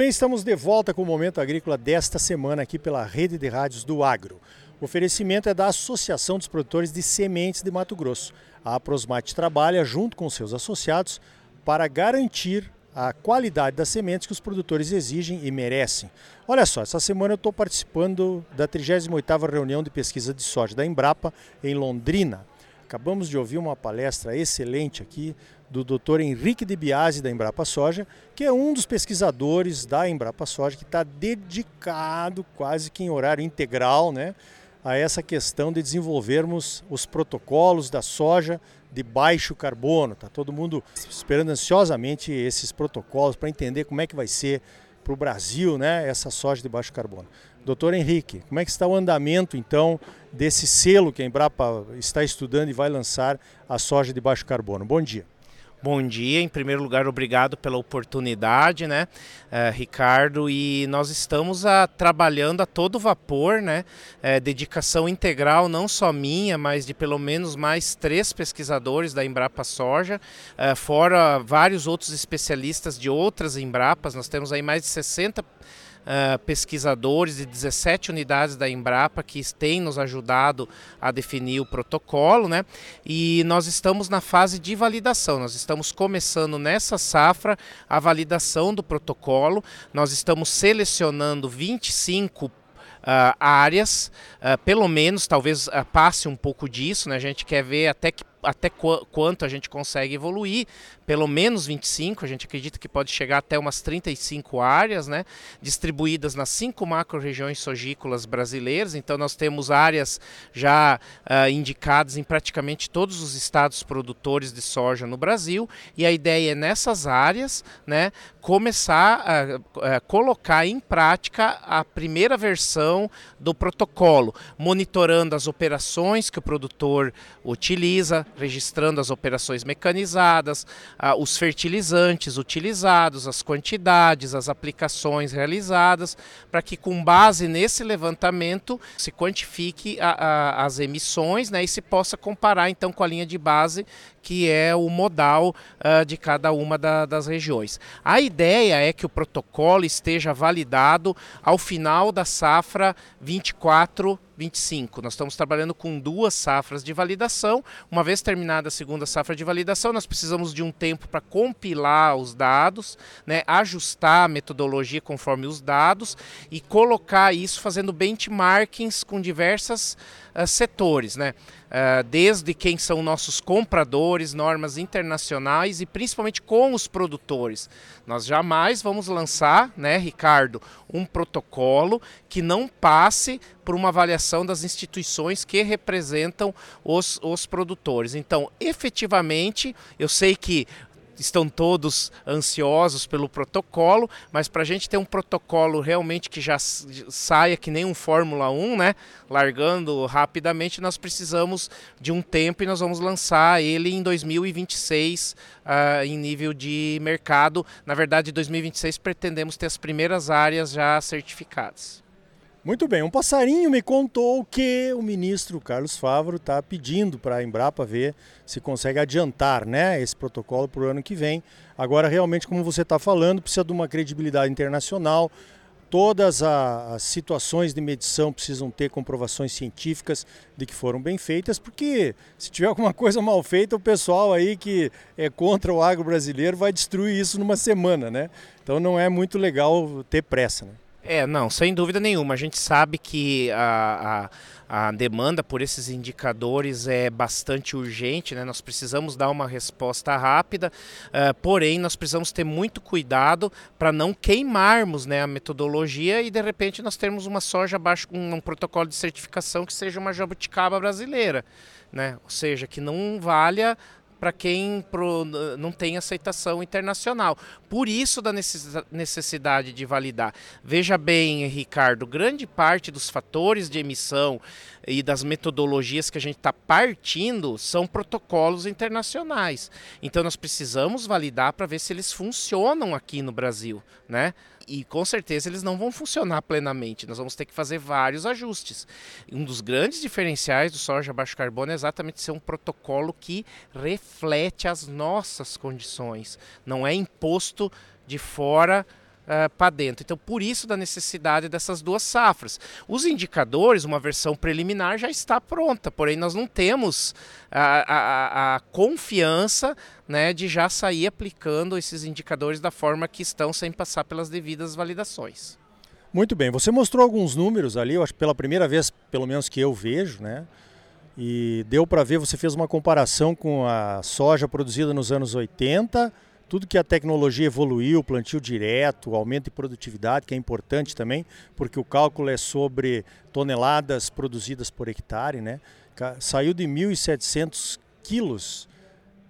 bem, estamos de volta com o Momento Agrícola desta semana aqui pela Rede de Rádios do Agro. O oferecimento é da Associação dos Produtores de Sementes de Mato Grosso. A Prosmate trabalha junto com seus associados para garantir a qualidade das sementes que os produtores exigem e merecem. Olha só, essa semana eu estou participando da 38ª reunião de pesquisa de soja da Embrapa em Londrina. Acabamos de ouvir uma palestra excelente aqui do Dr. Henrique de Biasi da Embrapa Soja, que é um dos pesquisadores da Embrapa Soja que está dedicado quase que em horário integral, né, a essa questão de desenvolvermos os protocolos da soja de baixo carbono. Tá todo mundo esperando ansiosamente esses protocolos para entender como é que vai ser para o Brasil, né, essa soja de baixo carbono. Doutor Henrique, como é que está o andamento então desse selo que a Embrapa está estudando e vai lançar a soja de baixo carbono? Bom dia. Bom dia, em primeiro lugar, obrigado pela oportunidade, né, uh, Ricardo? E nós estamos a, trabalhando a todo vapor, né? Uh, dedicação integral, não só minha, mas de pelo menos mais três pesquisadores da Embrapa Soja, uh, fora vários outros especialistas de outras Embrapas. Nós temos aí mais de 60 uh, pesquisadores de 17 unidades da Embrapa que têm nos ajudado a definir o protocolo, né? E nós estamos na fase de validação. Nós estamos começando nessa safra a validação do protocolo. Nós estamos selecionando 25 Uh, áreas, uh, pelo menos, talvez uh, passe um pouco disso, né? A gente quer ver até que até qu quanto a gente consegue evoluir, pelo menos 25, a gente acredita que pode chegar até umas 35 áreas, né, distribuídas nas cinco macro-regiões sogícolas brasileiras. Então nós temos áreas já uh, indicadas em praticamente todos os estados produtores de soja no Brasil, e a ideia é nessas áreas, né, começar a, a colocar em prática a primeira versão do protocolo, monitorando as operações que o produtor utiliza, registrando as operações mecanizadas, os fertilizantes utilizados, as quantidades, as aplicações realizadas, para que com base nesse levantamento se quantifique a, a, as emissões né, e se possa comparar então com a linha de base que é o modal uh, de cada uma da, das regiões. A ideia é que o protocolo esteja validado ao final da safra 24 25. Nós estamos trabalhando com duas safras de validação. Uma vez terminada a segunda safra de validação, nós precisamos de um tempo para compilar os dados, né, ajustar a metodologia conforme os dados e colocar isso fazendo benchmarkings com diversas uh, setores, né? Uh, desde quem são nossos compradores, normas internacionais e principalmente com os produtores. Nós jamais vamos lançar, né, Ricardo, um protocolo que não passe por uma avaliação das instituições que representam os, os produtores. Então, efetivamente, eu sei que estão todos ansiosos pelo protocolo, mas para a gente ter um protocolo realmente que já saia que nem um Fórmula 1, né? Largando rapidamente, nós precisamos de um tempo e nós vamos lançar ele em 2026 uh, ah, em nível de mercado. Na verdade, em 2026 pretendemos ter as primeiras áreas já certificadas. Muito bem, um passarinho me contou que o ministro Carlos Favro está pedindo para a Embrapa ver se consegue adiantar né, esse protocolo para o ano que vem. Agora, realmente, como você está falando, precisa de uma credibilidade internacional. Todas as situações de medição precisam ter comprovações científicas de que foram bem feitas, porque se tiver alguma coisa mal feita, o pessoal aí que é contra o agro brasileiro vai destruir isso numa semana, né? Então não é muito legal ter pressa, né? É, não, sem dúvida nenhuma. A gente sabe que a, a, a, demanda por esses indicadores é bastante urgente, né? nós precisamos dar uma resposta rápida, uh, porém nós precisamos ter muito cuidado para não queimarmos né, a metodologia e de repente nós termos uma soja abaixo um, um protocolo de certificação que seja uma jabuticaba brasileira. Né? Ou seja, que não valha para quem pro, não tem aceitação internacional. Por isso da necessidade de validar. Veja bem, Ricardo, grande parte dos fatores de emissão e das metodologias que a gente está partindo são protocolos internacionais. Então nós precisamos validar para ver se eles funcionam aqui no Brasil, né? E com certeza eles não vão funcionar plenamente. Nós vamos ter que fazer vários ajustes. Um dos grandes diferenciais do soja baixo carbono é exatamente ser um protocolo que reflete as nossas condições. Não é imposto de fora uh, para dentro. Então, por isso da necessidade dessas duas safras. Os indicadores, uma versão preliminar já está pronta, porém nós não temos a, a, a confiança né, de já sair aplicando esses indicadores da forma que estão sem passar pelas devidas validações. Muito bem, você mostrou alguns números ali, eu acho pela primeira vez, pelo menos que eu vejo, né? E deu para ver, você fez uma comparação com a soja produzida nos anos 80, tudo que a tecnologia evoluiu, plantio direto, aumento de produtividade, que é importante também, porque o cálculo é sobre toneladas produzidas por hectare, né? Saiu de 1.700 quilos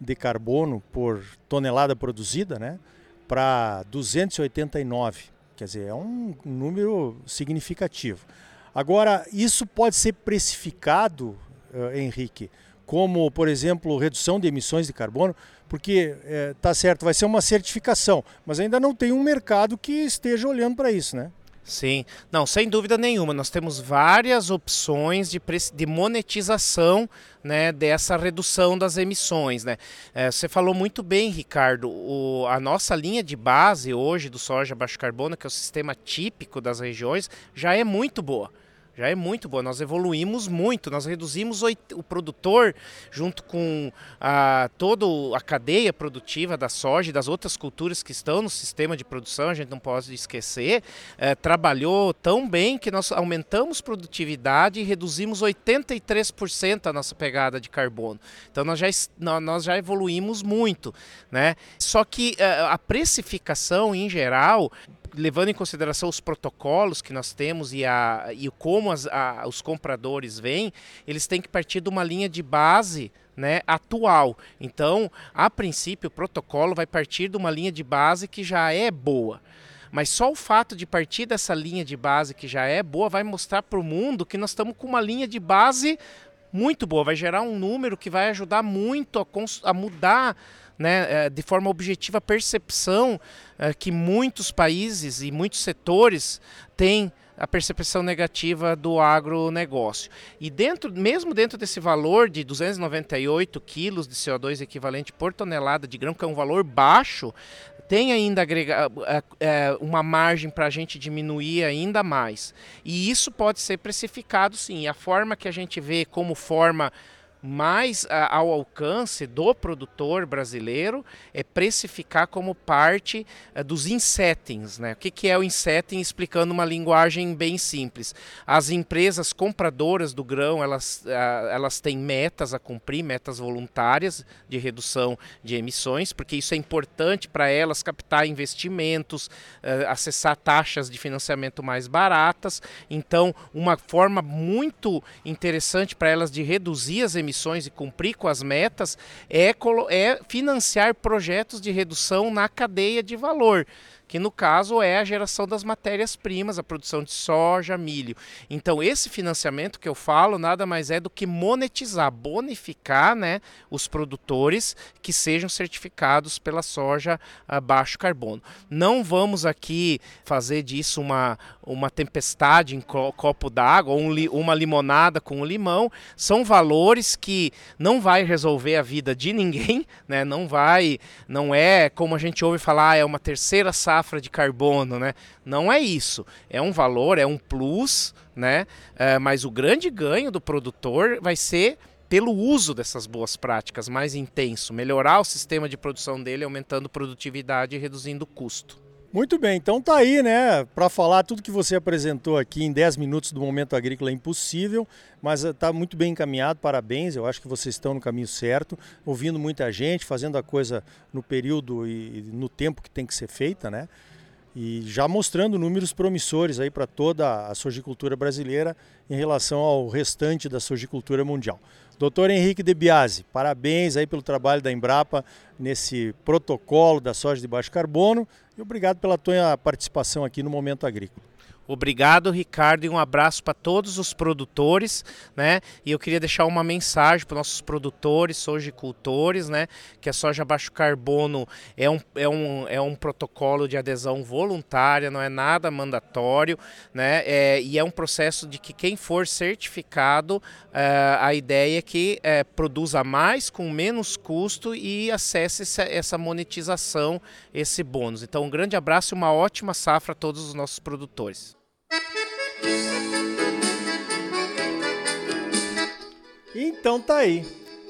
de carbono por tonelada produzida, né? Para 289. Quer dizer, é um número significativo. Agora, isso pode ser precificado, uh, Henrique, como, por exemplo, redução de emissões de carbono, porque é, tá certo, vai ser uma certificação, mas ainda não tem um mercado que esteja olhando para isso, né? Sim, não, sem dúvida nenhuma. Nós temos várias opções de, de monetização né, dessa redução das emissões. Né? É, você falou muito bem, Ricardo. O, a nossa linha de base hoje do soja baixo carbono, que é o sistema típico das regiões, já é muito boa já é muito boa. Nós evoluímos muito, nós reduzimos o produtor, junto com a, toda a cadeia produtiva da soja e das outras culturas que estão no sistema de produção, a gente não pode esquecer, é, trabalhou tão bem que nós aumentamos produtividade e reduzimos 83% a nossa pegada de carbono. Então nós já, nós já evoluímos muito. Né? Só que é, a precificação em geral levando em consideração os protocolos que nós temos e, a, e como as, a, os compradores vêm, eles têm que partir de uma linha de base né, atual. Então, a princípio, o protocolo vai partir de uma linha de base que já é boa. Mas só o fato de partir dessa linha de base que já é boa vai mostrar para o mundo que nós estamos com uma linha de base muito boa. Vai gerar um número que vai ajudar muito a, a mudar né, é, de forma objetiva a percepção é, que muitos países e muitos setores têm a percepção negativa do agronegócio. E dentro, mesmo dentro desse valor de 298 quilos de CO2 equivalente por tonelada de grão, que é um valor baixo, tem ainda é, uma margem para a gente diminuir ainda mais. E isso pode ser precificado sim. E a forma que a gente vê como forma mais a, ao alcance do produtor brasileiro é precificar como parte eh, dos insettings. Né? O que, que é o insetting? Explicando uma linguagem bem simples. As empresas compradoras do grão, elas, a, elas têm metas a cumprir, metas voluntárias de redução de emissões, porque isso é importante para elas captar investimentos, eh, acessar taxas de financiamento mais baratas. Então, uma forma muito interessante para elas de reduzir as emissões emissões e cumprir com as metas é, é financiar projetos de redução na cadeia de valor que no caso é a geração das matérias-primas, a produção de soja, milho. Então, esse financiamento que eu falo nada mais é do que monetizar, bonificar né, os produtores que sejam certificados pela soja a baixo carbono. Não vamos aqui fazer disso uma, uma tempestade em copo d'água ou um, uma limonada com um limão. São valores que não vai resolver a vida de ninguém, né? não vai, não é como a gente ouve falar, é uma terceira safra safra de carbono, né? Não é isso. É um valor, é um plus, né? É, mas o grande ganho do produtor vai ser pelo uso dessas boas práticas mais intenso, melhorar o sistema de produção dele, aumentando produtividade e reduzindo custo. Muito bem, então tá aí, né? Para falar tudo que você apresentou aqui em 10 minutos do Momento Agrícola é impossível, mas está muito bem encaminhado, parabéns. Eu acho que vocês estão no caminho certo, ouvindo muita gente, fazendo a coisa no período e no tempo que tem que ser feita, né? E já mostrando números promissores aí para toda a sojicultura brasileira em relação ao restante da sojicultura mundial. Doutor Henrique De Biasi, parabéns aí pelo trabalho da Embrapa nesse protocolo da soja de baixo carbono e obrigado pela tua participação aqui no Momento Agrícola. Obrigado, Ricardo, e um abraço para todos os produtores, né? E eu queria deixar uma mensagem para nossos produtores, sojicultores, né? Que a soja baixo carbono é um, é, um, é um protocolo de adesão voluntária, não é nada mandatório, né? É, e é um processo de que quem for certificado, é, a ideia é que é, produza mais com menos custo e acesse essa, essa monetização, esse bônus. Então, um grande abraço e uma ótima safra a todos os nossos produtores. Então tá aí.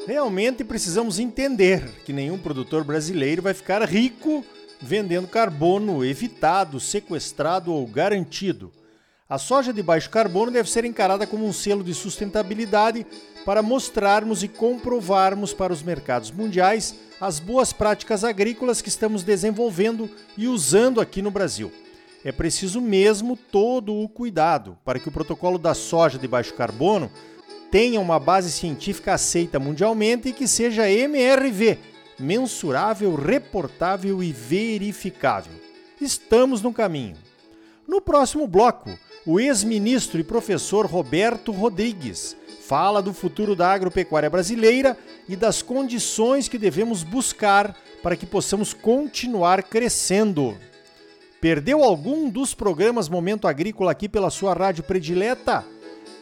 Realmente precisamos entender que nenhum produtor brasileiro vai ficar rico vendendo carbono evitado, sequestrado ou garantido. A soja de baixo carbono deve ser encarada como um selo de sustentabilidade para mostrarmos e comprovarmos para os mercados mundiais as boas práticas agrícolas que estamos desenvolvendo e usando aqui no Brasil é preciso mesmo todo o cuidado para que o protocolo da soja de baixo carbono tenha uma base científica aceita mundialmente e que seja MRV, mensurável, reportável e verificável. Estamos no caminho. No próximo bloco, o ex-ministro e professor Roberto Rodrigues fala do futuro da agropecuária brasileira e das condições que devemos buscar para que possamos continuar crescendo. Perdeu algum dos programas Momento Agrícola aqui pela sua rádio predileta?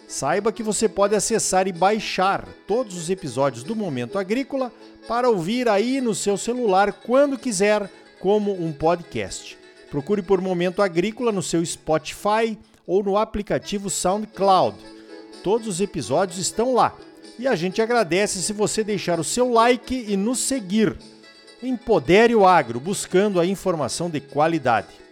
Saiba que você pode acessar e baixar todos os episódios do Momento Agrícola para ouvir aí no seu celular quando quiser, como um podcast. Procure por Momento Agrícola no seu Spotify ou no aplicativo SoundCloud. Todos os episódios estão lá. E a gente agradece se você deixar o seu like e nos seguir. Empodere o agro, buscando a informação de qualidade.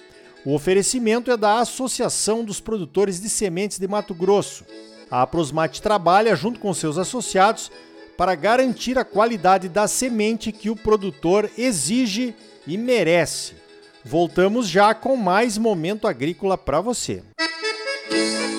O oferecimento é da Associação dos Produtores de Sementes de Mato Grosso. A Aprosmate trabalha junto com seus associados para garantir a qualidade da semente que o produtor exige e merece. Voltamos já com mais momento agrícola para você. Música